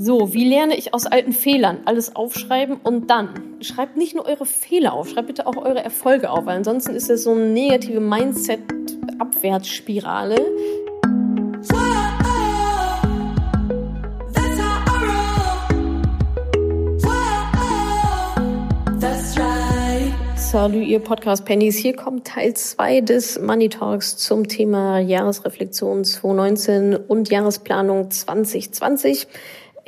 So, wie lerne ich aus alten Fehlern? Alles aufschreiben und dann. Schreibt nicht nur eure Fehler auf, schreibt bitte auch eure Erfolge auf, weil ansonsten ist das so eine negative Mindset-Abwärtsspirale. Salut, ihr Podcast-Pennies. Hier kommt Teil 2 des Money Talks zum Thema Jahresreflexion 2019 und Jahresplanung 2020.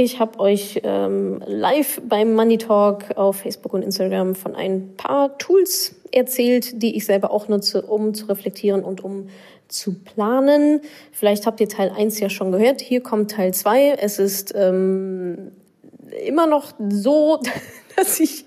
Ich habe euch ähm, live beim Money Talk auf Facebook und Instagram von ein paar Tools erzählt, die ich selber auch nutze, um zu reflektieren und um zu planen. Vielleicht habt ihr Teil 1 ja schon gehört. Hier kommt Teil 2. Es ist ähm, immer noch so, dass ich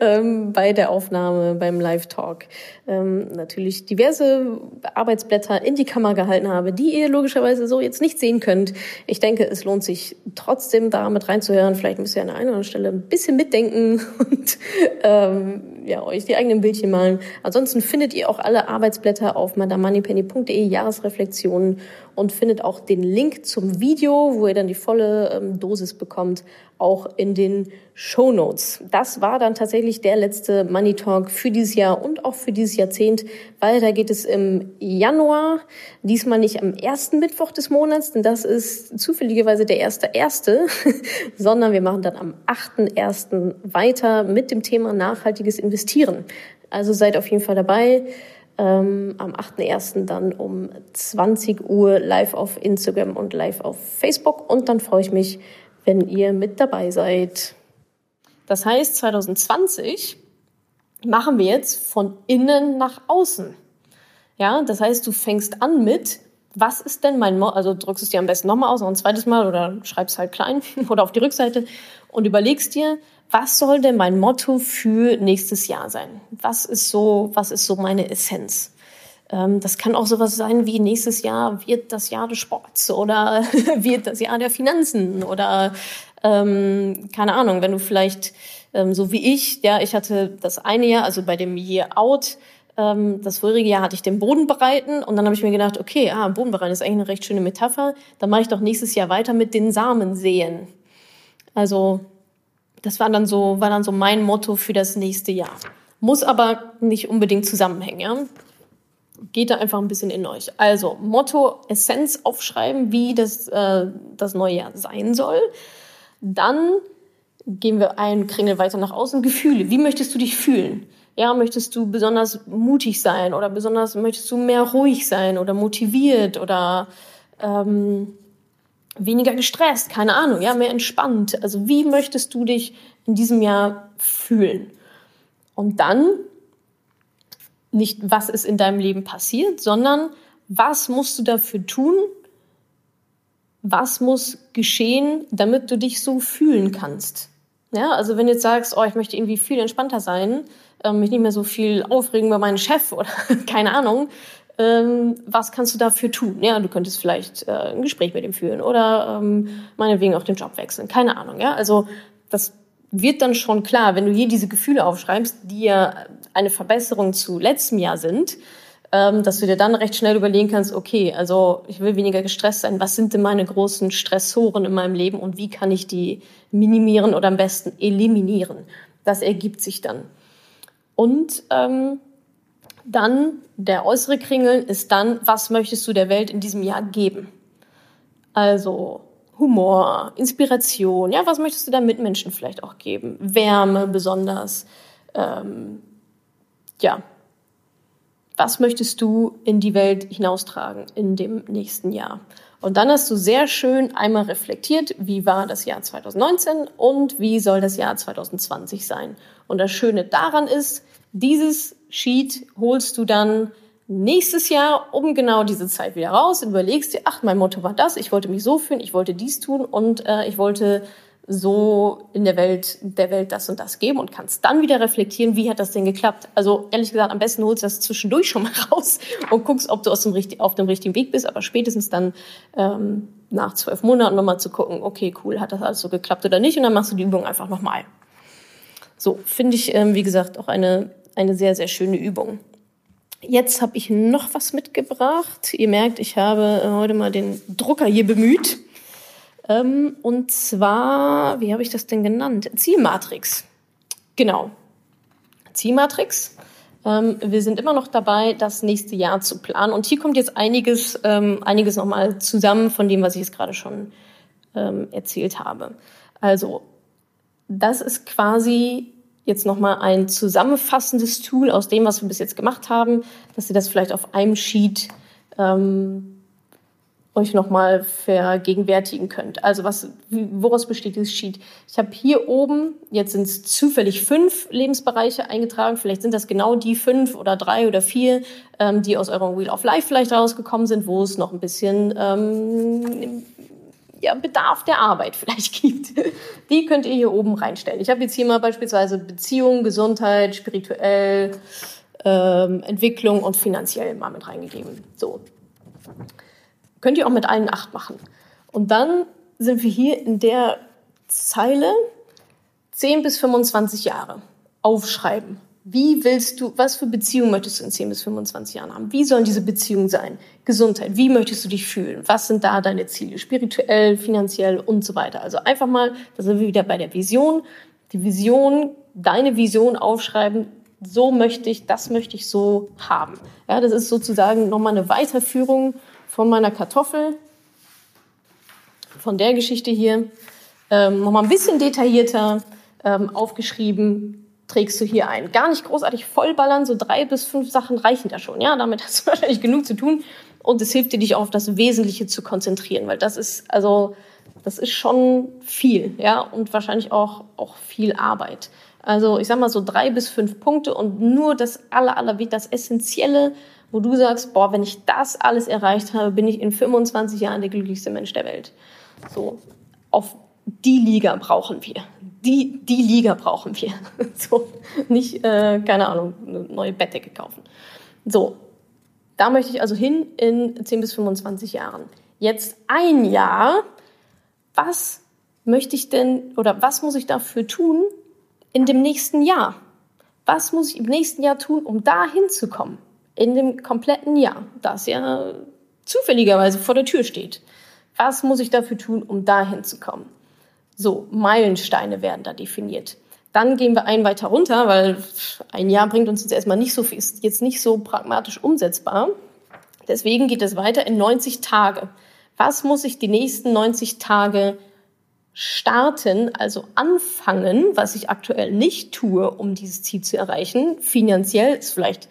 ähm, bei der Aufnahme, beim Live-Talk ähm, natürlich diverse Arbeitsblätter in die Kamera gehalten habe, die ihr logischerweise so jetzt nicht sehen könnt. Ich denke, es lohnt sich trotzdem da mit reinzuhören. Vielleicht müsst ihr an der einen oder anderen Stelle ein bisschen mitdenken und ähm, ja, euch die eigenen Bildchen malen. Ansonsten findet ihr auch alle Arbeitsblätter auf madamoneypenny.de Jahresreflexionen und findet auch den Link zum Video, wo ihr dann die volle ähm, Dosis bekommt, auch in den Show Notes. Das war dann tatsächlich der letzte Money Talk für dieses Jahr und auch für dieses Jahrzehnt. Weiter geht es im Januar, diesmal nicht am ersten Mittwoch des Monats, denn das ist zufälligerweise der erste erste, sondern wir machen dann am achten ersten weiter mit dem Thema nachhaltiges Investieren. Also seid auf jeden Fall dabei. Ähm, am 8.1. dann um 20 Uhr live auf Instagram und live auf Facebook. Und dann freue ich mich, wenn ihr mit dabei seid. Das heißt, 2020 machen wir jetzt von innen nach außen. Ja, das heißt, du fängst an mit, was ist denn mein, Mo also drückst es dir am besten nochmal aus, noch ein zweites Mal oder schreibst halt klein oder auf die Rückseite und überlegst dir, was soll denn mein Motto für nächstes Jahr sein? Was ist so, was ist so meine Essenz? Ähm, das kann auch sowas sein wie nächstes Jahr wird das Jahr des Sports oder wird das Jahr der Finanzen oder ähm, keine Ahnung, wenn du vielleicht ähm, so wie ich, ja, ich hatte das eine Jahr, also bei dem Year Out, ähm, das vorige Jahr hatte ich den Boden bereiten und dann habe ich mir gedacht, okay, ah, Boden bereiten ist eigentlich eine recht schöne Metapher, dann mache ich doch nächstes Jahr weiter mit den Samen sehen. Also das war dann so, war dann so mein Motto für das nächste Jahr. Muss aber nicht unbedingt zusammenhängen, ja geht da einfach ein bisschen in euch. Also Motto, Essenz aufschreiben, wie das, äh, das neue Jahr sein soll. Dann gehen wir einen Kringel weiter nach außen. Gefühle. Wie möchtest du dich fühlen? Ja, möchtest du besonders mutig sein oder besonders möchtest du mehr ruhig sein oder motiviert oder ähm, weniger gestresst? Keine Ahnung, ja, mehr entspannt. Also wie möchtest du dich in diesem Jahr fühlen? Und dann nicht, was ist in deinem Leben passiert, sondern was musst du dafür tun, was muss geschehen, damit du dich so fühlen kannst. Ja, also wenn du jetzt sagst, oh, ich möchte irgendwie viel entspannter sein, ähm, mich nicht mehr so viel aufregen bei meinem Chef oder keine Ahnung, ähm, was kannst du dafür tun? Ja, du könntest vielleicht äh, ein Gespräch mit ihm führen oder ähm, meinetwegen auch den Job wechseln, keine Ahnung. Ja, also das wird dann schon klar, wenn du hier diese Gefühle aufschreibst, die ja eine Verbesserung zu letztem Jahr sind, dass du dir dann recht schnell überlegen kannst, okay, also ich will weniger gestresst sein. Was sind denn meine großen Stressoren in meinem Leben und wie kann ich die minimieren oder am besten eliminieren? Das ergibt sich dann. Und ähm, dann der äußere Kringel ist dann, was möchtest du der Welt in diesem Jahr geben? Also Humor, Inspiration, ja, was möchtest du da Mitmenschen vielleicht auch geben? Wärme besonders, ähm, ja. Was möchtest du in die Welt hinaustragen in dem nächsten Jahr? Und dann hast du sehr schön einmal reflektiert, wie war das Jahr 2019 und wie soll das Jahr 2020 sein. Und das Schöne daran ist, dieses Sheet holst du dann nächstes Jahr um genau diese Zeit wieder raus und überlegst dir, ach, mein Motto war das, ich wollte mich so fühlen, ich wollte dies tun und äh, ich wollte so in der Welt, der Welt das und das geben und kannst dann wieder reflektieren, wie hat das denn geklappt. Also ehrlich gesagt, am besten holst du das zwischendurch schon mal raus und guckst, ob du aus dem, auf dem richtigen Weg bist, aber spätestens dann ähm, nach zwölf Monaten nochmal zu gucken, okay, cool, hat das alles so geklappt oder nicht und dann machst du die Übung einfach nochmal. So, finde ich, ähm, wie gesagt, auch eine, eine sehr, sehr schöne Übung. Jetzt habe ich noch was mitgebracht. Ihr merkt, ich habe äh, heute mal den Drucker hier bemüht. Ähm, und zwar, wie habe ich das denn genannt? Zielmatrix. Genau. Zielmatrix. Ähm, wir sind immer noch dabei, das nächste Jahr zu planen. Und hier kommt jetzt einiges, ähm, einiges nochmal zusammen von dem, was ich jetzt gerade schon ähm, erzählt habe. Also, das ist quasi jetzt nochmal ein zusammenfassendes Tool aus dem, was wir bis jetzt gemacht haben, dass ihr das vielleicht auf einem Sheet ähm, euch nochmal vergegenwärtigen könnt. Also was, woraus besteht dieses Sheet? Ich habe hier oben, jetzt sind es zufällig fünf Lebensbereiche eingetragen, vielleicht sind das genau die fünf oder drei oder vier, ähm, die aus eurem Wheel of Life vielleicht rausgekommen sind, wo es noch ein bisschen ähm, ja, Bedarf der Arbeit vielleicht gibt. Die könnt ihr hier oben reinstellen. Ich habe jetzt hier mal beispielsweise Beziehung, Gesundheit, spirituell, ähm, Entwicklung und finanziell mal mit reingegeben. So, Könnt ihr auch mit allen acht machen. Und dann sind wir hier in der Zeile 10 bis 25 Jahre. Aufschreiben. Wie willst du, was für Beziehungen möchtest du in 10 bis 25 Jahren haben? Wie sollen diese Beziehungen sein? Gesundheit. Wie möchtest du dich fühlen? Was sind da deine Ziele? Spirituell, finanziell und so weiter. Also einfach mal, da sind wir wieder bei der Vision. Die Vision, deine Vision aufschreiben. So möchte ich, das möchte ich so haben. Ja, das ist sozusagen nochmal eine Weiterführung von meiner Kartoffel, von der Geschichte hier, ähm, nochmal ein bisschen detaillierter ähm, aufgeschrieben, trägst du hier ein. Gar nicht großartig vollballern, so drei bis fünf Sachen reichen da schon. Ja, damit hast du wahrscheinlich genug zu tun. Und es hilft dir, dich auch auf das Wesentliche zu konzentrieren, weil das ist, also, das ist schon viel, ja, und wahrscheinlich auch, auch viel Arbeit. Also, ich sag mal so drei bis fünf Punkte und nur das aller, aller, das Essentielle, wo du sagst, boah, wenn ich das alles erreicht habe, bin ich in 25 Jahren der glücklichste Mensch der Welt. So, auf die Liga brauchen wir. Die, die Liga brauchen wir. so, nicht, äh, keine Ahnung, eine neue Bettdecke kaufen. So, da möchte ich also hin in 10 bis 25 Jahren. Jetzt ein Jahr. Was möchte ich denn oder was muss ich dafür tun in dem nächsten Jahr? Was muss ich im nächsten Jahr tun, um da hinzukommen? In dem kompletten Jahr, das ja zufälligerweise vor der Tür steht. Was muss ich dafür tun, um dahin zu kommen? So, Meilensteine werden da definiert. Dann gehen wir einen weiter runter, weil ein Jahr bringt uns jetzt erstmal nicht so viel, ist jetzt nicht so pragmatisch umsetzbar. Deswegen geht es weiter in 90 Tage. Was muss ich die nächsten 90 Tage starten, also anfangen, was ich aktuell nicht tue, um dieses Ziel zu erreichen? Finanziell ist vielleicht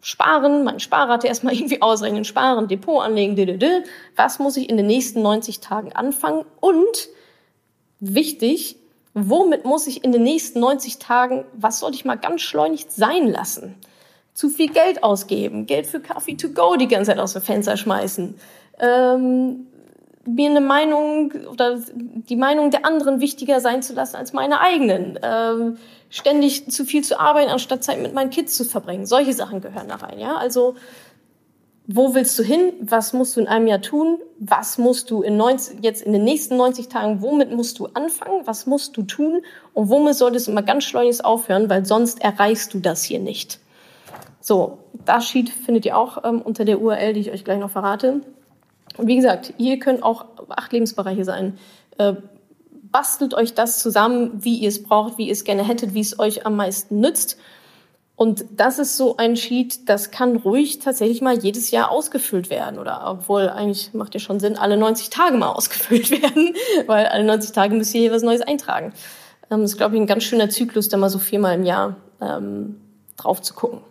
sparen, mein Sparrate erstmal irgendwie ausrechnen, sparen, Depot anlegen, d was muss ich in den nächsten 90 Tagen anfangen? Und wichtig, womit muss ich in den nächsten 90 Tagen, was soll ich mal ganz schleunigt sein lassen? Zu viel Geld ausgeben, Geld für Kaffee to go die ganze Zeit aus dem Fenster schmeißen, ähm, mir eine Meinung oder die Meinung der anderen wichtiger sein zu lassen als meine eigenen. Ähm, ständig zu viel zu arbeiten, anstatt Zeit mit meinen Kids zu verbringen. Solche Sachen gehören da rein, ja. Also, wo willst du hin? Was musst du in einem Jahr tun? Was musst du in 90, jetzt in den nächsten 90 Tagen, womit musst du anfangen? Was musst du tun? Und womit solltest du mal ganz schleunigst aufhören? Weil sonst erreichst du das hier nicht. So, das Sheet findet ihr auch ähm, unter der URL, die ich euch gleich noch verrate. Und wie gesagt, hier können auch acht Lebensbereiche sein. Äh, bastelt euch das zusammen, wie ihr es braucht, wie ihr es gerne hättet, wie es euch am meisten nützt. Und das ist so ein Sheet, das kann ruhig tatsächlich mal jedes Jahr ausgefüllt werden. Oder obwohl eigentlich macht ja schon Sinn, alle 90 Tage mal ausgefüllt werden, weil alle 90 Tage müsst ihr hier was Neues eintragen. Ähm, das ist, glaube ich, ein ganz schöner Zyklus, da mal so viermal im Jahr ähm, drauf zu gucken.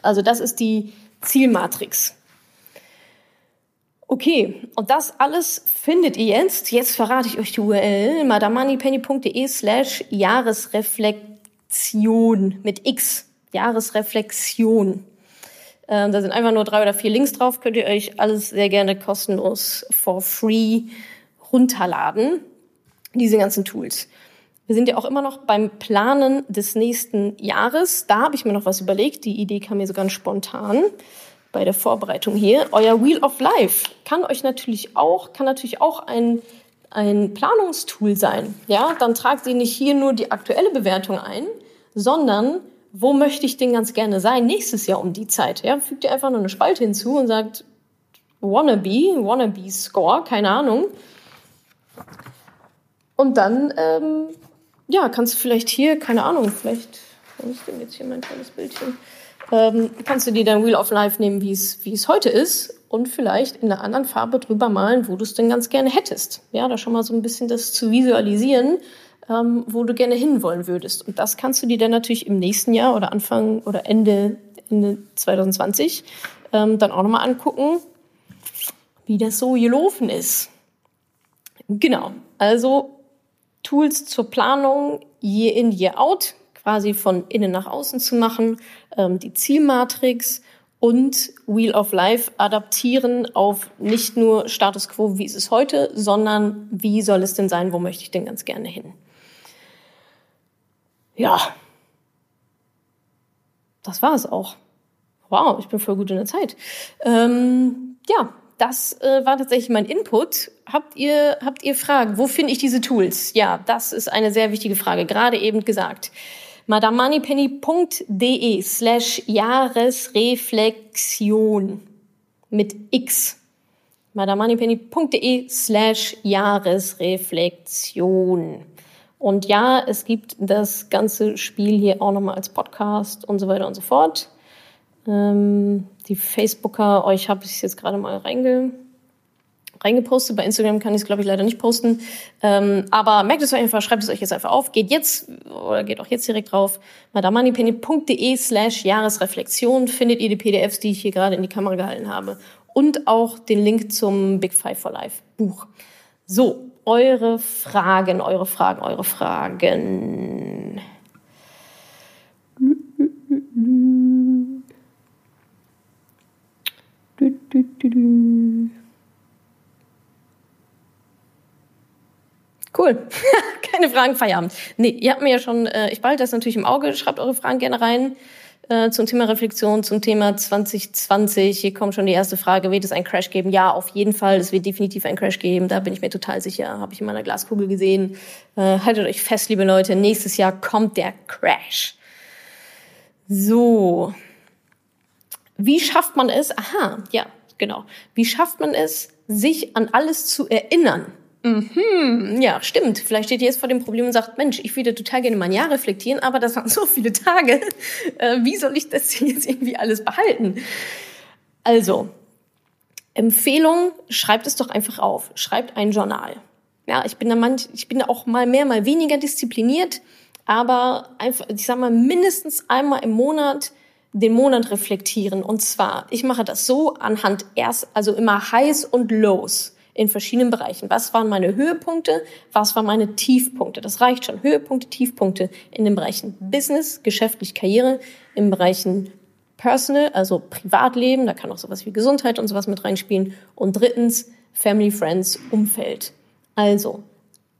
Also das ist die Zielmatrix. Okay, und das alles findet ihr jetzt, jetzt verrate ich euch die URL, madamoneypenny.de slash Jahresreflexion mit X, Jahresreflexion. Ähm, da sind einfach nur drei oder vier Links drauf, könnt ihr euch alles sehr gerne kostenlos for free runterladen, diese ganzen Tools. Wir sind ja auch immer noch beim Planen des nächsten Jahres. Da habe ich mir noch was überlegt. Die Idee kam mir so ganz spontan bei der Vorbereitung hier. Euer Wheel of Life kann euch natürlich auch, kann natürlich auch ein, ein Planungstool sein. Ja, dann tragt ihr nicht hier nur die aktuelle Bewertung ein, sondern wo möchte ich denn ganz gerne sein nächstes Jahr um die Zeit? Ja, fügt ihr einfach nur eine Spalte hinzu und sagt, Wannabe, Wannabe Score, keine Ahnung. Und dann, ähm, ja, kannst du vielleicht hier, keine Ahnung, vielleicht, wo ist denn jetzt hier mein tolles Bildchen? Ähm, kannst du dir dein Wheel of Life nehmen, wie es, wie es heute ist und vielleicht in einer anderen Farbe drüber malen, wo du es denn ganz gerne hättest. Ja, da schon mal so ein bisschen das zu visualisieren, ähm, wo du gerne hinwollen würdest. Und das kannst du dir dann natürlich im nächsten Jahr oder Anfang oder Ende, Ende 2020 ähm, dann auch nochmal angucken, wie das so gelaufen ist. Genau, also Tools zur Planung, Year in, Year out, quasi von innen nach außen zu machen, ähm, die Zielmatrix und Wheel of Life adaptieren auf nicht nur Status quo, wie ist es heute, sondern wie soll es denn sein, wo möchte ich denn ganz gerne hin. Ja, das war es auch. Wow, ich bin voll gut in der Zeit. Ähm, ja, das äh, war tatsächlich mein Input. Habt ihr, habt ihr Fragen? Wo finde ich diese Tools? Ja, das ist eine sehr wichtige Frage, gerade eben gesagt. madamoneypenny.de slash Jahresreflexion mit X. madamoneypenny.de slash Jahresreflexion. Und ja, es gibt das ganze Spiel hier auch nochmal als Podcast und so weiter und so fort. Ähm, die Facebooker, euch habe ich jetzt gerade mal reinge, reingepostet. Bei Instagram kann ich es, glaube ich, leider nicht posten. Ähm, aber merkt es euch einfach, schreibt es euch jetzt einfach auf. Geht jetzt oder geht auch jetzt direkt drauf. madamoneypenny.de slash Jahresreflexion findet ihr die PDFs, die ich hier gerade in die Kamera gehalten habe. Und auch den Link zum Big Five for Life Buch. So, eure Fragen, eure Fragen, eure Fragen. Cool. Keine Fragen, Feierabend. Nee, ihr habt mir ja schon, äh, ich behalte das natürlich im Auge, schreibt eure Fragen gerne rein äh, zum Thema Reflexion, zum Thema 2020. Hier kommt schon die erste Frage, wird es einen Crash geben? Ja, auf jeden Fall, es wird definitiv einen Crash geben, da bin ich mir total sicher, habe ich in meiner Glaskugel gesehen. Äh, haltet euch fest, liebe Leute, nächstes Jahr kommt der Crash. So. Wie schafft man es? Aha, ja, genau. Wie schafft man es, sich an alles zu erinnern? Mhm, ja, stimmt. Vielleicht steht ihr jetzt vor dem Problem und sagt, Mensch, ich würde total gerne mein Jahr reflektieren, aber das waren so viele Tage. Äh, wie soll ich das denn jetzt irgendwie alles behalten? Also, Empfehlung, schreibt es doch einfach auf. Schreibt ein Journal. Ja, ich bin da manch, ich bin da auch mal mehr, mal weniger diszipliniert, aber einfach, ich sag mal, mindestens einmal im Monat den Monat reflektieren. Und zwar, ich mache das so anhand erst, also immer Highs und Lows in verschiedenen Bereichen. Was waren meine Höhepunkte? Was waren meine Tiefpunkte? Das reicht schon. Höhepunkte, Tiefpunkte in den Bereichen Business, geschäftlich Karriere, in Bereichen Personal, also Privatleben, da kann auch sowas wie Gesundheit und sowas mit reinspielen. Und drittens Family, Friends, Umfeld. Also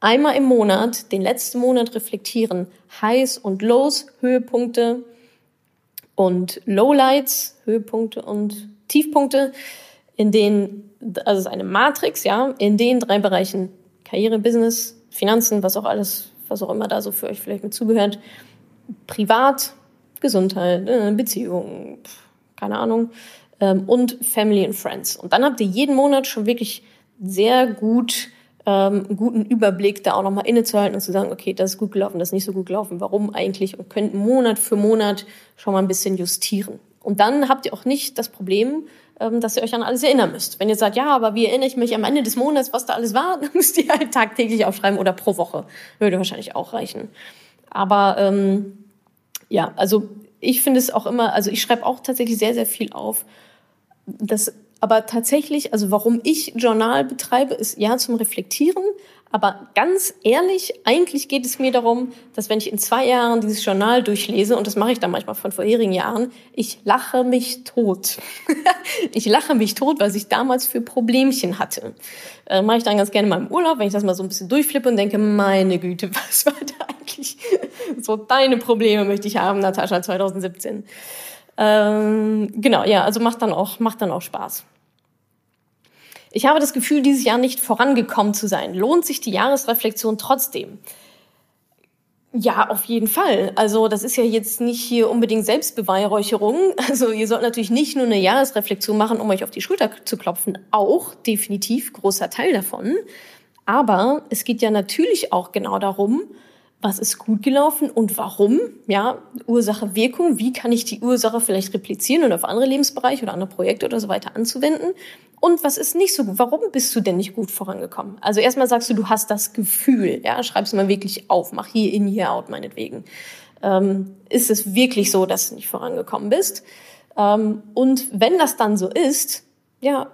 einmal im Monat, den letzten Monat reflektieren, Highs und Lows, Höhepunkte, und Lowlights, Höhepunkte und Tiefpunkte, in denen, also es ist eine Matrix, ja, in den drei Bereichen Karriere, Business, Finanzen, was auch alles, was auch immer da so für euch vielleicht mit zugehört, privat, Gesundheit, äh, Beziehungen, keine Ahnung, ähm, und Family and Friends. Und dann habt ihr jeden Monat schon wirklich sehr gut ähm, einen guten Überblick, da auch nochmal innezuhalten und zu sagen, okay, das ist gut gelaufen, das ist nicht so gut gelaufen, warum eigentlich und könnt Monat für Monat schon mal ein bisschen justieren. Und dann habt ihr auch nicht das Problem, dass ihr euch an alles erinnern müsst. Wenn ihr sagt, ja, aber wie erinnere ich mich am Ende des Monats, was da alles war, dann müsst ihr halt tagtäglich aufschreiben oder pro Woche. Würde wahrscheinlich auch reichen. Aber ähm, ja, also ich finde es auch immer, also ich schreibe auch tatsächlich sehr, sehr viel auf. Das aber tatsächlich, also warum ich Journal betreibe, ist ja zum Reflektieren. Aber ganz ehrlich, eigentlich geht es mir darum, dass wenn ich in zwei Jahren dieses Journal durchlese, und das mache ich dann manchmal von vorherigen Jahren, ich lache mich tot. ich lache mich tot, was ich damals für Problemchen hatte. Äh, mache ich dann ganz gerne mal im Urlaub, wenn ich das mal so ein bisschen durchflippe und denke, meine Güte, was war da eigentlich? so deine Probleme möchte ich haben, Natascha 2017. Ähm, genau, ja, also macht dann auch, macht dann auch Spaß. Ich habe das Gefühl, dieses Jahr nicht vorangekommen zu sein. Lohnt sich die Jahresreflexion trotzdem? Ja, auf jeden Fall. Also das ist ja jetzt nicht hier unbedingt Selbstbeweihräucherung. Also ihr sollt natürlich nicht nur eine Jahresreflexion machen, um euch auf die Schulter zu klopfen. Auch definitiv großer Teil davon. Aber es geht ja natürlich auch genau darum, was ist gut gelaufen und warum, ja, Ursache, Wirkung, wie kann ich die Ursache vielleicht replizieren und auf andere Lebensbereiche oder andere Projekte oder so weiter anzuwenden und was ist nicht so gut, warum bist du denn nicht gut vorangekommen? Also erstmal sagst du, du hast das Gefühl, ja, schreib es mal wirklich auf, mach hier in, hier out meinetwegen. Ähm, ist es wirklich so, dass du nicht vorangekommen bist? Ähm, und wenn das dann so ist, ja,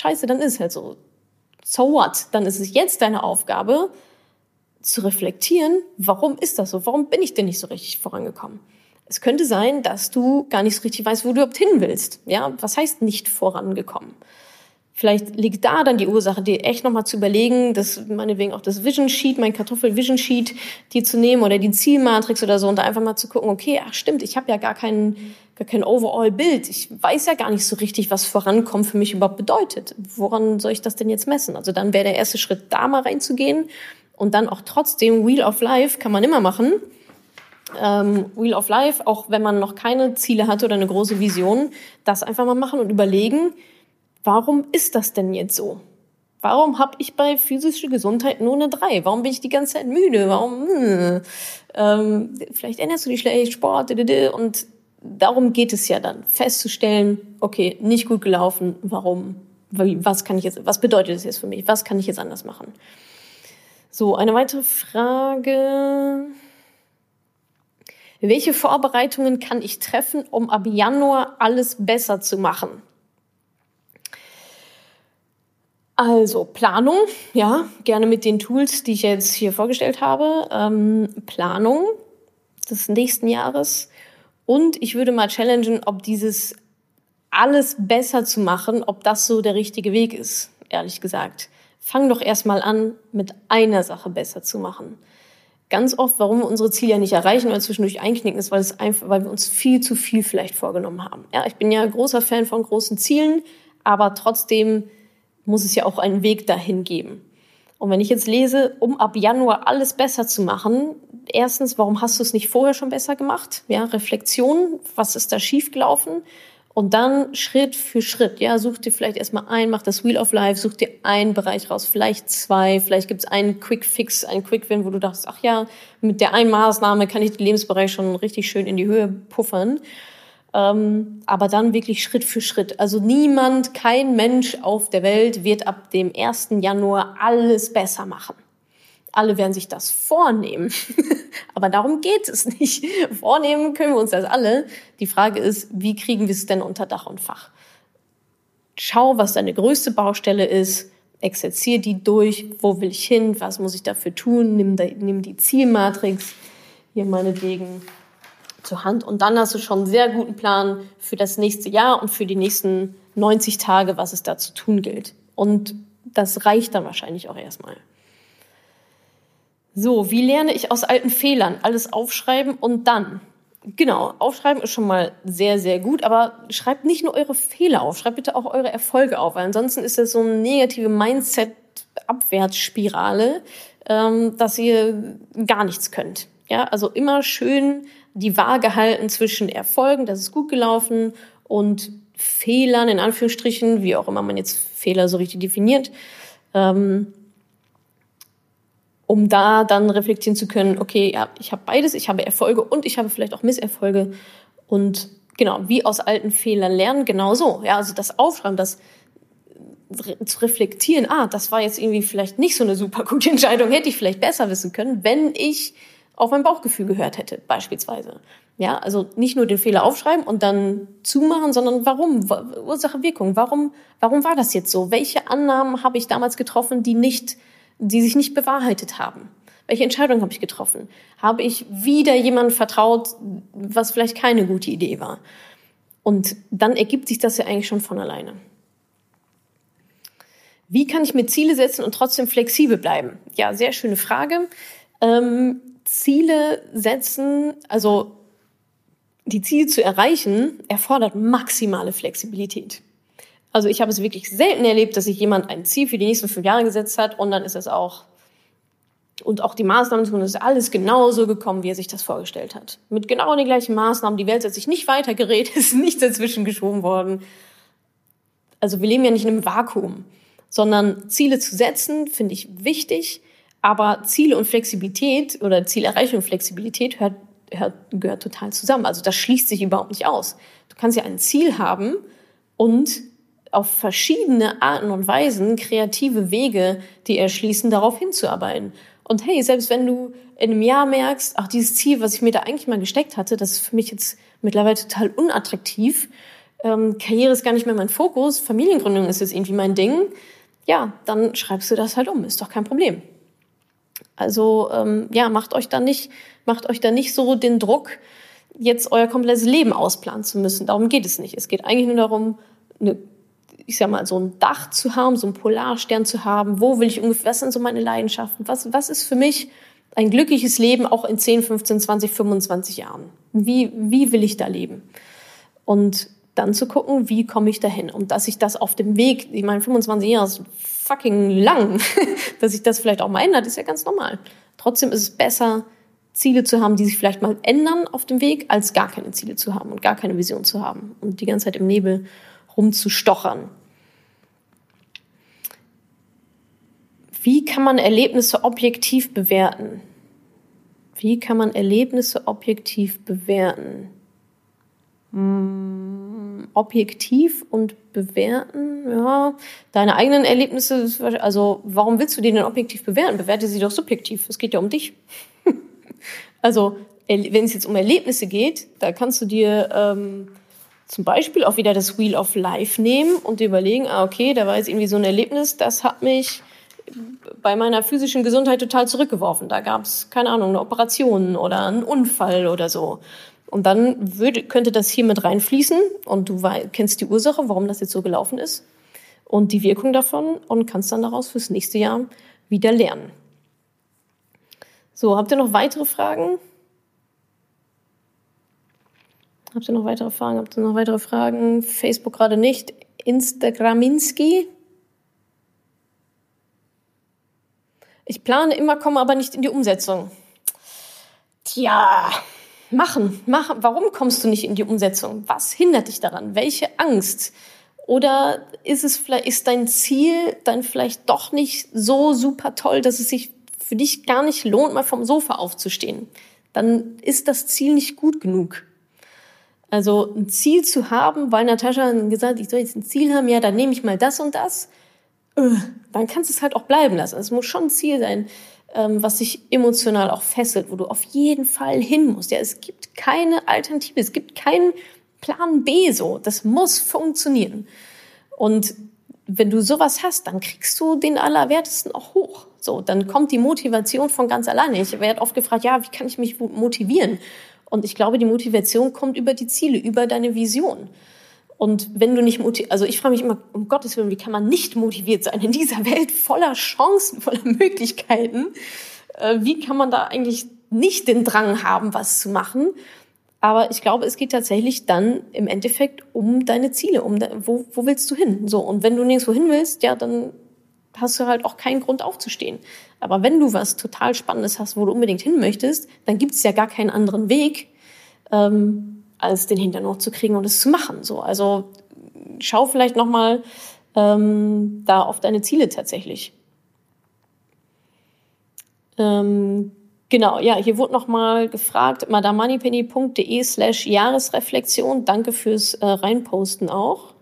scheiße, dann ist es halt so. So what? Dann ist es jetzt deine Aufgabe, zu reflektieren, warum ist das so? Warum bin ich denn nicht so richtig vorangekommen? Es könnte sein, dass du gar nicht so richtig weißt, wo du überhaupt hin willst. Ja, was heißt nicht vorangekommen? Vielleicht liegt da dann die Ursache, dir echt nochmal zu überlegen, das meinetwegen auch das Vision Sheet, mein Kartoffel-Vision Sheet, die zu nehmen oder die Zielmatrix oder so und da einfach mal zu gucken, okay, ach stimmt, ich habe ja gar kein, gar kein Overall-Bild. Ich weiß ja gar nicht so richtig, was vorankommen für mich überhaupt bedeutet. Woran soll ich das denn jetzt messen? Also dann wäre der erste Schritt, da mal reinzugehen und dann auch trotzdem Wheel of Life kann man immer machen. Ähm, Wheel of Life, auch wenn man noch keine Ziele hat oder eine große Vision, das einfach mal machen und überlegen, warum ist das denn jetzt so? Warum habe ich bei physischer Gesundheit nur eine 3? Warum bin ich die ganze Zeit müde? Warum? Hm, ähm, vielleicht änderst du dich schlecht, Sport, und darum geht es ja dann, festzustellen, okay, nicht gut gelaufen, warum? Was kann ich jetzt, was bedeutet das jetzt für mich? Was kann ich jetzt anders machen? So, eine weitere Frage. Welche Vorbereitungen kann ich treffen, um ab Januar alles besser zu machen? Also Planung, ja, gerne mit den Tools, die ich jetzt hier vorgestellt habe. Ähm, Planung des nächsten Jahres. Und ich würde mal challengen, ob dieses alles besser zu machen, ob das so der richtige Weg ist, ehrlich gesagt fang doch erstmal an, mit einer Sache besser zu machen. Ganz oft, warum wir unsere Ziele ja nicht erreichen oder zwischendurch einknicken, ist, weil, es einfach, weil wir uns viel zu viel vielleicht vorgenommen haben. Ja, ich bin ja großer Fan von großen Zielen, aber trotzdem muss es ja auch einen Weg dahin geben. Und wenn ich jetzt lese, um ab Januar alles besser zu machen, erstens, warum hast du es nicht vorher schon besser gemacht? Ja, Reflexion, was ist da schiefgelaufen? Und dann Schritt für Schritt, ja, such dir vielleicht erstmal ein, mach das Wheel of Life, such dir einen Bereich raus, vielleicht zwei, vielleicht gibt's einen Quick Fix, einen Quick Win, wo du dachtest, ach ja, mit der einen Maßnahme kann ich den Lebensbereich schon richtig schön in die Höhe puffern. Ähm, aber dann wirklich Schritt für Schritt. Also niemand, kein Mensch auf der Welt wird ab dem 1. Januar alles besser machen alle werden sich das vornehmen. Aber darum geht es nicht. Vornehmen können wir uns das alle. Die Frage ist, wie kriegen wir es denn unter Dach und Fach? Schau, was deine größte Baustelle ist. Exerzier die durch. Wo will ich hin? Was muss ich dafür tun? Nimm, nimm die Zielmatrix hier meinetwegen zur Hand. Und dann hast du schon einen sehr guten Plan für das nächste Jahr und für die nächsten 90 Tage, was es da zu tun gilt. Und das reicht dann wahrscheinlich auch erstmal. So, wie lerne ich aus alten Fehlern? Alles aufschreiben und dann. Genau, aufschreiben ist schon mal sehr, sehr gut, aber schreibt nicht nur eure Fehler auf, schreibt bitte auch eure Erfolge auf, weil ansonsten ist das so eine negative Mindset-Abwärtsspirale, ähm, dass ihr gar nichts könnt. Ja, also immer schön die Waage halten zwischen Erfolgen, das ist gut gelaufen, und Fehlern, in Anführungsstrichen, wie auch immer man jetzt Fehler so richtig definiert. Ähm, um da dann reflektieren zu können, okay, ja, ich habe beides, ich habe Erfolge und ich habe vielleicht auch Misserfolge und genau, wie aus alten Fehlern lernen, genauso. Ja, also das Aufschreiben, das zu reflektieren, ah, das war jetzt irgendwie vielleicht nicht so eine super gute Entscheidung, hätte ich vielleicht besser wissen können, wenn ich auf mein Bauchgefühl gehört hätte, beispielsweise. Ja, also nicht nur den Fehler aufschreiben und dann zumachen, sondern warum? Ursache, Wirkung. Warum, warum war das jetzt so? Welche Annahmen habe ich damals getroffen, die nicht die sich nicht bewahrheitet haben. Welche Entscheidung habe ich getroffen? Habe ich wieder jemandem vertraut, was vielleicht keine gute Idee war? Und dann ergibt sich das ja eigentlich schon von alleine. Wie kann ich mir Ziele setzen und trotzdem flexibel bleiben? Ja, sehr schöne Frage. Ähm, Ziele setzen, also die Ziele zu erreichen, erfordert maximale Flexibilität. Also ich habe es wirklich selten erlebt, dass sich jemand ein Ziel für die nächsten fünf Jahre gesetzt hat und dann ist es auch Und auch die Maßnahmen, ist alles genauso gekommen, wie er sich das vorgestellt hat. Mit genau den gleichen Maßnahmen. Die Welt hat sich nicht weitergerät, ist nichts dazwischen geschoben worden. Also wir leben ja nicht in einem Vakuum, sondern Ziele zu setzen, finde ich wichtig. Aber Ziele und Flexibilität oder Zielerreichung und Flexibilität hört, hört, gehört total zusammen. Also das schließt sich überhaupt nicht aus. Du kannst ja ein Ziel haben und auf verschiedene Arten und Weisen kreative Wege, die erschließen, darauf hinzuarbeiten. Und hey, selbst wenn du in einem Jahr merkst, ach, dieses Ziel, was ich mir da eigentlich mal gesteckt hatte, das ist für mich jetzt mittlerweile total unattraktiv, ähm, Karriere ist gar nicht mehr mein Fokus, Familiengründung ist jetzt irgendwie mein Ding, ja, dann schreibst du das halt um, ist doch kein Problem. Also ähm, ja, macht euch da nicht, macht euch da nicht so den Druck, jetzt euer komplettes Leben ausplanen zu müssen. Darum geht es nicht. Es geht eigentlich nur darum, eine ich sag mal, so ein Dach zu haben, so ein Polarstern zu haben. Wo will ich ungefähr, was sind so meine Leidenschaften? Was, was ist für mich ein glückliches Leben auch in 10, 15, 20, 25 Jahren? Wie, wie will ich da leben? Und dann zu gucken, wie komme ich dahin? Und dass ich das auf dem Weg, ich meine, 25 Jahre ist fucking lang, dass sich das vielleicht auch mal ändert, ist ja ganz normal. Trotzdem ist es besser, Ziele zu haben, die sich vielleicht mal ändern auf dem Weg, als gar keine Ziele zu haben und gar keine Vision zu haben und die ganze Zeit im Nebel rumzustochern. Wie kann man Erlebnisse objektiv bewerten? Wie kann man Erlebnisse objektiv bewerten? Hm, objektiv und bewerten, ja, deine eigenen Erlebnisse, also warum willst du die denn objektiv bewerten? Bewerte sie doch subjektiv. Es geht ja um dich. also wenn es jetzt um Erlebnisse geht, da kannst du dir ähm, zum Beispiel auch wieder das Wheel of Life nehmen und dir überlegen, ah, okay, da war jetzt irgendwie so ein Erlebnis, das hat mich bei meiner physischen Gesundheit total zurückgeworfen. Da gab es, keine Ahnung, eine Operation oder einen Unfall oder so. Und dann würde, könnte das hier mit reinfließen und du kennst die Ursache, warum das jetzt so gelaufen ist und die Wirkung davon und kannst dann daraus fürs nächste Jahr wieder lernen. So, habt ihr noch weitere Fragen? Habt ihr noch weitere Fragen? Habt ihr noch weitere Fragen? Facebook gerade nicht. Instagraminski. Ich plane immer, komme aber nicht in die Umsetzung. Tja, machen, machen. Warum kommst du nicht in die Umsetzung? Was hindert dich daran? Welche Angst? Oder ist es vielleicht, ist dein Ziel dann vielleicht doch nicht so super toll, dass es sich für dich gar nicht lohnt, mal vom Sofa aufzustehen? Dann ist das Ziel nicht gut genug. Also ein Ziel zu haben, weil Natascha gesagt, ich soll jetzt ein Ziel haben, ja, dann nehme ich mal das und das, äh, dann kannst du es halt auch bleiben lassen. Es muss schon ein Ziel sein, was sich emotional auch fesselt, wo du auf jeden Fall hin musst. Ja, es gibt keine Alternative, es gibt keinen Plan B so. Das muss funktionieren. Und wenn du sowas hast, dann kriegst du den Allerwertesten auch hoch. So, dann kommt die Motivation von ganz alleine. Ich werde oft gefragt, ja, wie kann ich mich motivieren? Und ich glaube, die Motivation kommt über die Ziele, über deine Vision. Und wenn du nicht motiviert, also ich frage mich immer, um Gottes Willen, wie kann man nicht motiviert sein in dieser Welt voller Chancen, voller Möglichkeiten? Äh, wie kann man da eigentlich nicht den Drang haben, was zu machen? Aber ich glaube, es geht tatsächlich dann im Endeffekt um deine Ziele, um de, wo, wo willst du hin? So und wenn du nirgendwo hin willst, ja, dann hast du halt auch keinen Grund aufzustehen. Aber wenn du was total Spannendes hast, wo du unbedingt hin möchtest, dann gibt es ja gar keinen anderen Weg, ähm, als den Hintern hochzukriegen und es zu machen. So, also schau vielleicht noch mal ähm, da auf deine Ziele tatsächlich. Ähm, genau, ja, hier wurde noch mal gefragt, madamoneypenny.de slash Jahresreflexion. Danke fürs äh, Reinposten auch.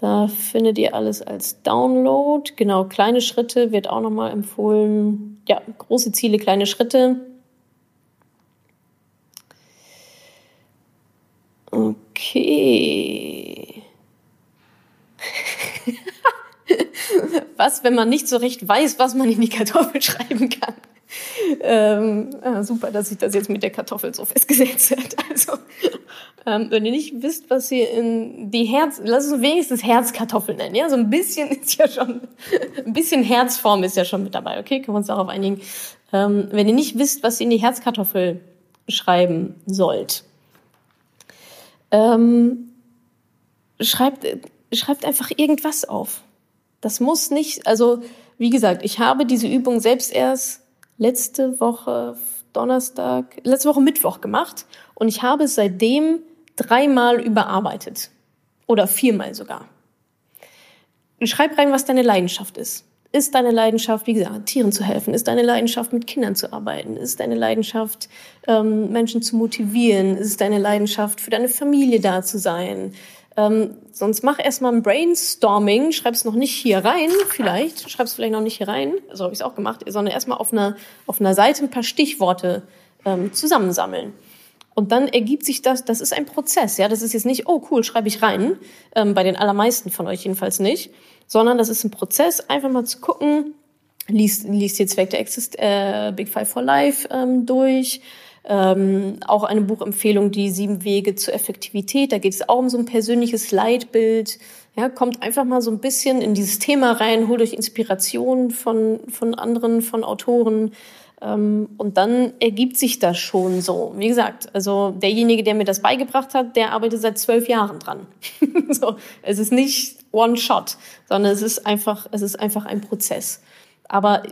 Da findet ihr alles als Download. Genau, kleine Schritte wird auch nochmal empfohlen. Ja, große Ziele, kleine Schritte. Okay. was, wenn man nicht so recht weiß, was man in die Kartoffel schreiben kann? Ähm, ah, super, dass sich das jetzt mit der Kartoffel so festgesetzt hat. Also, ähm, wenn ihr nicht wisst, was ihr in die Herz, lass uns wenigstens Herzkartoffeln nennen, ja, so ein bisschen ist ja schon, ein bisschen Herzform ist ja schon mit dabei, okay, können wir uns darauf einigen. Ähm, wenn ihr nicht wisst, was ihr in die Herzkartoffel schreiben sollt, ähm, schreibt, schreibt einfach irgendwas auf. Das muss nicht, also wie gesagt, ich habe diese Übung selbst erst letzte Woche Donnerstag, letzte Woche Mittwoch gemacht und ich habe es seitdem dreimal überarbeitet. Oder viermal sogar. Schreib rein, was deine Leidenschaft ist. Ist deine Leidenschaft, wie gesagt, Tieren zu helfen? Ist deine Leidenschaft, mit Kindern zu arbeiten? Ist deine Leidenschaft, ähm, Menschen zu motivieren? Ist deine Leidenschaft, für deine Familie da zu sein? Ähm, sonst mach erstmal ein Brainstorming, schreib's noch nicht hier rein, vielleicht, schreib's vielleicht noch nicht hier rein, so habe ich es auch gemacht, sondern erstmal auf einer, auf einer Seite ein paar Stichworte ähm, zusammensammeln. Und dann ergibt sich das, das ist ein Prozess, ja, das ist jetzt nicht, oh cool, schreibe ich rein, ähm, bei den allermeisten von euch jedenfalls nicht, sondern das ist ein Prozess, einfach mal zu gucken, liest, liest jetzt Vector Exist, äh, Big Five for Life ähm, durch, ähm, auch eine Buchempfehlung, die sieben Wege zur Effektivität. Da geht es auch um so ein persönliches Leitbild. Ja, kommt einfach mal so ein bisschen in dieses Thema rein, holt euch Inspiration von, von anderen, von Autoren. Ähm, und dann ergibt sich das schon so. Wie gesagt, also derjenige, der mir das beigebracht hat, der arbeitet seit zwölf Jahren dran. so, es ist nicht one shot, sondern es ist einfach, es ist einfach ein Prozess. Aber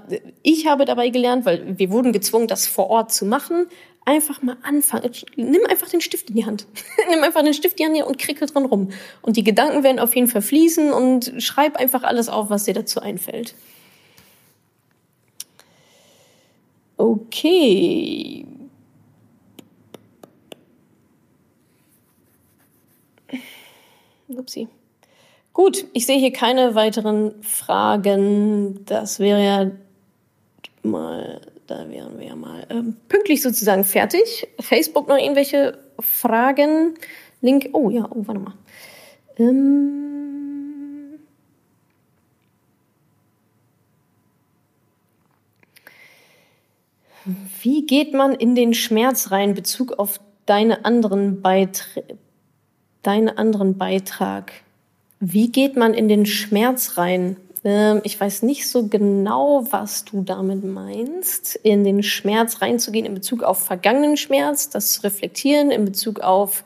ich habe dabei gelernt, weil wir wurden gezwungen, das vor Ort zu machen, einfach mal anfangen. Nimm einfach den Stift in die Hand. Nimm einfach den Stift in die Hand und krickel dran rum. Und die Gedanken werden auf jeden Fall fließen und schreib einfach alles auf, was dir dazu einfällt. Okay. Upsi. Gut, ich sehe hier keine weiteren Fragen. Das wäre ja mal da wären wir ja mal ähm, pünktlich sozusagen fertig. Facebook noch irgendwelche Fragen? Link, oh ja, oh, warte mal. Ähm Wie geht man in den Schmerz rein, Bezug auf deine anderen Beiträge? Deine anderen Beitrag. Wie geht man in den Schmerz rein? Ähm, ich weiß nicht so genau, was du damit meinst, in den Schmerz reinzugehen in Bezug auf vergangenen Schmerz, das reflektieren in Bezug auf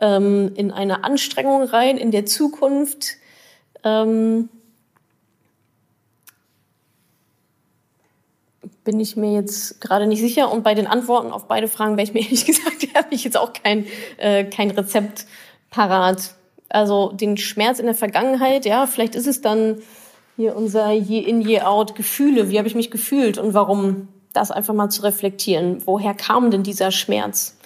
ähm, in eine Anstrengung rein in der Zukunft. Ähm, bin ich mir jetzt gerade nicht sicher. Und bei den Antworten auf beide Fragen wäre ich mir ehrlich gesagt, habe ich jetzt auch kein, äh, kein Rezept parat. Also den Schmerz in der Vergangenheit, ja, vielleicht ist es dann hier unser Year in, Year out Gefühle. Wie habe ich mich gefühlt und warum? Das einfach mal zu reflektieren. Woher kam denn dieser Schmerz?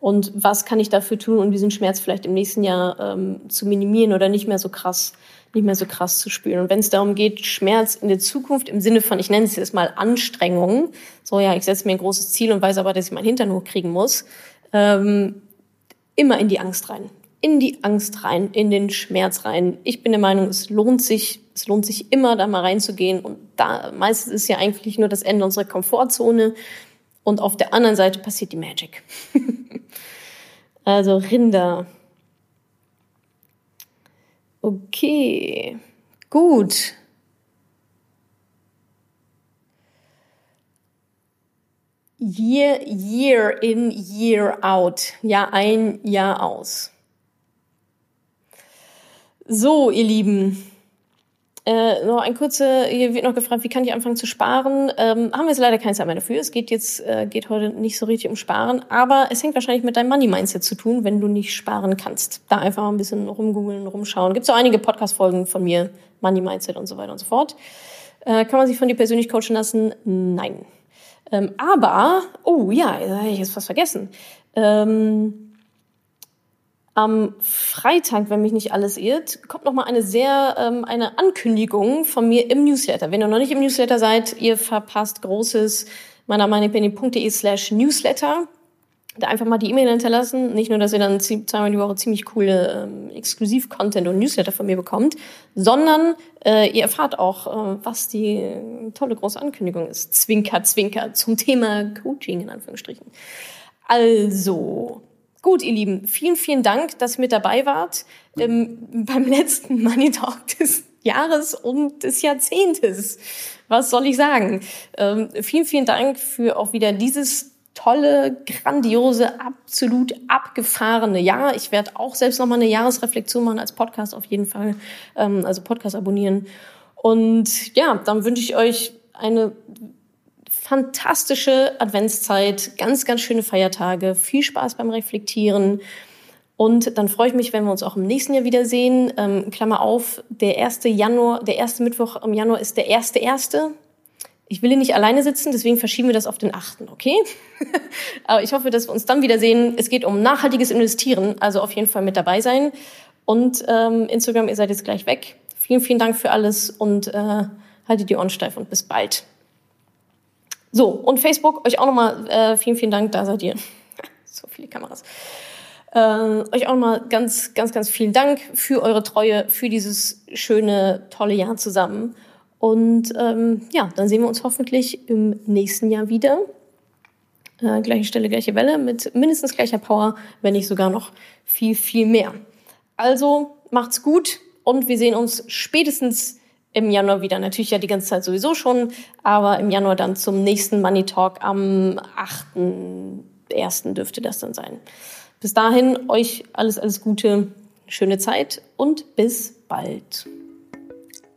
Und was kann ich dafür tun, um diesen Schmerz vielleicht im nächsten Jahr ähm, zu minimieren oder nicht mehr so krass, nicht mehr so krass zu spüren? Und wenn es darum geht, Schmerz in der Zukunft im Sinne von, ich nenne es jetzt mal Anstrengung, so ja, ich setze mir ein großes Ziel und weiß aber, dass ich meinen Hintern hochkriegen muss, ähm, immer in die Angst rein in die Angst rein, in den Schmerz rein. Ich bin der Meinung, es lohnt sich, es lohnt sich immer, da mal reinzugehen. Und da meistens ist ja eigentlich nur das Ende unserer Komfortzone. Und auf der anderen Seite passiert die Magic. also Rinder. Okay, gut. Year, year in, year out. Jahr ein, Jahr aus. So, ihr Lieben. Äh, noch ein kurzer, hier wird noch gefragt, wie kann ich anfangen zu sparen? Ähm, haben wir jetzt leider keine Zeit mehr dafür. Es geht jetzt, äh, geht heute nicht so richtig um Sparen, aber es hängt wahrscheinlich mit deinem Money-Mindset zu tun, wenn du nicht sparen kannst. Da einfach mal ein bisschen rumgoogeln, rumschauen. Gibt es auch einige Podcast-Folgen von mir, Money-Mindset und so weiter und so fort. Äh, kann man sich von dir persönlich coachen lassen? Nein. Ähm, aber, oh ja, da habe ich jetzt fast vergessen. Ähm, am Freitag, wenn mich nicht alles irrt, kommt noch mal eine sehr ähm, eine Ankündigung von mir im Newsletter. Wenn ihr noch nicht im Newsletter seid, ihr verpasst Großes meiner meinepeny.de slash Newsletter. Da einfach mal die E-Mail hinterlassen. Nicht nur, dass ihr dann zweimal die Woche ziemlich coole ähm, Exklusiv-Content und Newsletter von mir bekommt, sondern äh, ihr erfahrt auch, äh, was die äh, tolle große Ankündigung ist. Zwinker, Zwinker zum Thema Coaching in Anführungsstrichen. Also, Gut, ihr Lieben, vielen, vielen Dank, dass ihr mit dabei wart ähm, beim letzten Money Talk des Jahres und des Jahrzehntes. Was soll ich sagen? Ähm, vielen, vielen Dank für auch wieder dieses tolle, grandiose, absolut abgefahrene Jahr. Ich werde auch selbst nochmal eine Jahresreflexion machen als Podcast auf jeden Fall, ähm, also Podcast abonnieren. Und ja, dann wünsche ich euch eine fantastische Adventszeit, ganz, ganz schöne Feiertage, viel Spaß beim Reflektieren. Und dann freue ich mich, wenn wir uns auch im nächsten Jahr wiedersehen. Ähm, Klammer auf, der erste Januar, der erste Mittwoch im Januar ist der erste erste. Ich will hier nicht alleine sitzen, deswegen verschieben wir das auf den achten, okay? Aber ich hoffe, dass wir uns dann wiedersehen. Es geht um nachhaltiges Investieren, also auf jeden Fall mit dabei sein. Und ähm, Instagram, ihr seid jetzt gleich weg. Vielen, vielen Dank für alles und äh, haltet die Ohren steif und bis bald. So, und Facebook, euch auch nochmal äh, vielen, vielen Dank, da seid ihr. so viele Kameras. Äh, euch auch nochmal ganz, ganz, ganz vielen Dank für eure Treue, für dieses schöne, tolle Jahr zusammen. Und ähm, ja, dann sehen wir uns hoffentlich im nächsten Jahr wieder. Äh, gleiche Stelle, gleiche Welle mit mindestens gleicher Power, wenn nicht sogar noch viel, viel mehr. Also macht's gut und wir sehen uns spätestens im Januar wieder. Natürlich ja die ganze Zeit sowieso schon, aber im Januar dann zum nächsten Money Talk am 8.1. dürfte das dann sein. Bis dahin euch alles, alles Gute, schöne Zeit und bis bald.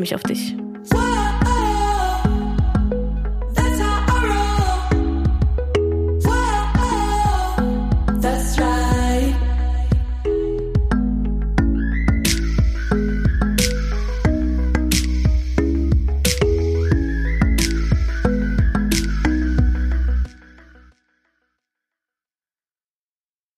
mich auf dich.